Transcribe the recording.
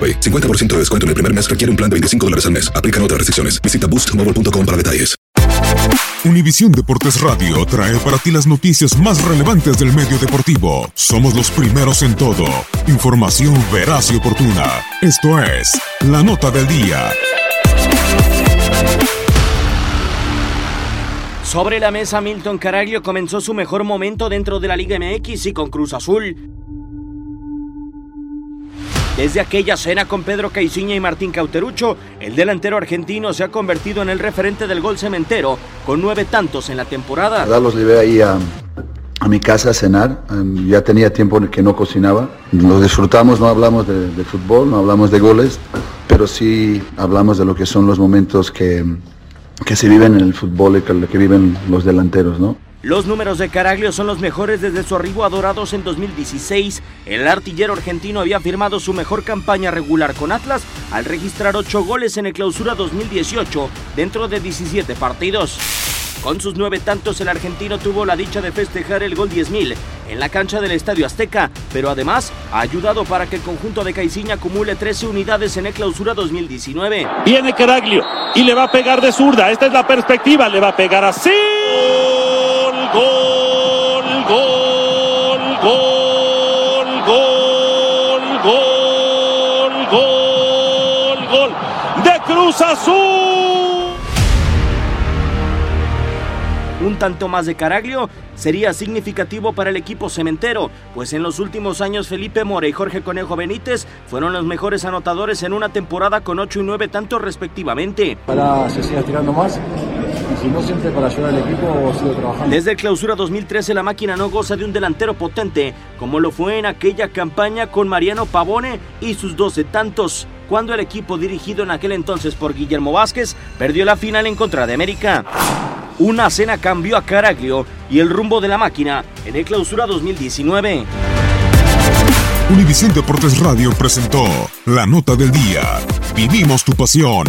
AroPay. 50% de descuento en el primer mes requiere un plan de 25 dólares al mes. Aplican otras restricciones. Visita boostmobile.com para detalles. Univisión Deportes Radio trae para ti las noticias más relevantes del medio deportivo. Somos los primeros en todo. Información veraz y oportuna. Esto es La Nota del Día. Sobre la mesa, Milton Caraglio comenzó su mejor momento dentro de la Liga MX y con Cruz Azul. Desde aquella cena con Pedro Caiciña y Martín Cauterucho, el delantero argentino se ha convertido en el referente del gol cementero, con nueve tantos en la temporada. Los llevé ahí a, mi casa a cenar, um, ya tenía tiempo que no cocinaba. Lo disfrutamos, no hablamos de, de fútbol, no hablamos de goles, pero sí hablamos de lo que son los momentos que, que se viven en el fútbol y que, que viven los delanteros, ¿no? Los números de Caraglio son los mejores desde su arribo a Dorados en 2016. El artillero argentino había firmado su mejor campaña regular con Atlas al registrar 8 goles en el clausura 2018 dentro de 17 partidos. Con sus nueve tantos, el argentino tuvo la dicha de festejar el gol 10.000 en la cancha del Estadio Azteca, pero además ha ayudado para que el conjunto de Caiciña acumule 13 unidades en el clausura 2019. Viene Caraglio y le va a pegar de zurda. Esta es la perspectiva, le va a pegar así. Gol, gol, gol, gol, gol, gol, gol de Cruz Azul. Un tanto más de Caraglio sería significativo para el equipo cementero, pues en los últimos años Felipe Mora y Jorge Conejo Benítez fueron los mejores anotadores en una temporada con 8 y 9 tantos respectivamente. Para se siga tirando más y si no siempre para ayudar al equipo sigo trabajando. Desde el clausura 2013 la máquina no goza de un delantero potente, como lo fue en aquella campaña con Mariano Pavone y sus 12 tantos, cuando el equipo dirigido en aquel entonces por Guillermo Vázquez perdió la final en contra de América. Una cena cambió a Caraglio y el rumbo de la máquina en el clausura 2019. Univisión Deportes Radio presentó La Nota del Día. Vivimos tu pasión.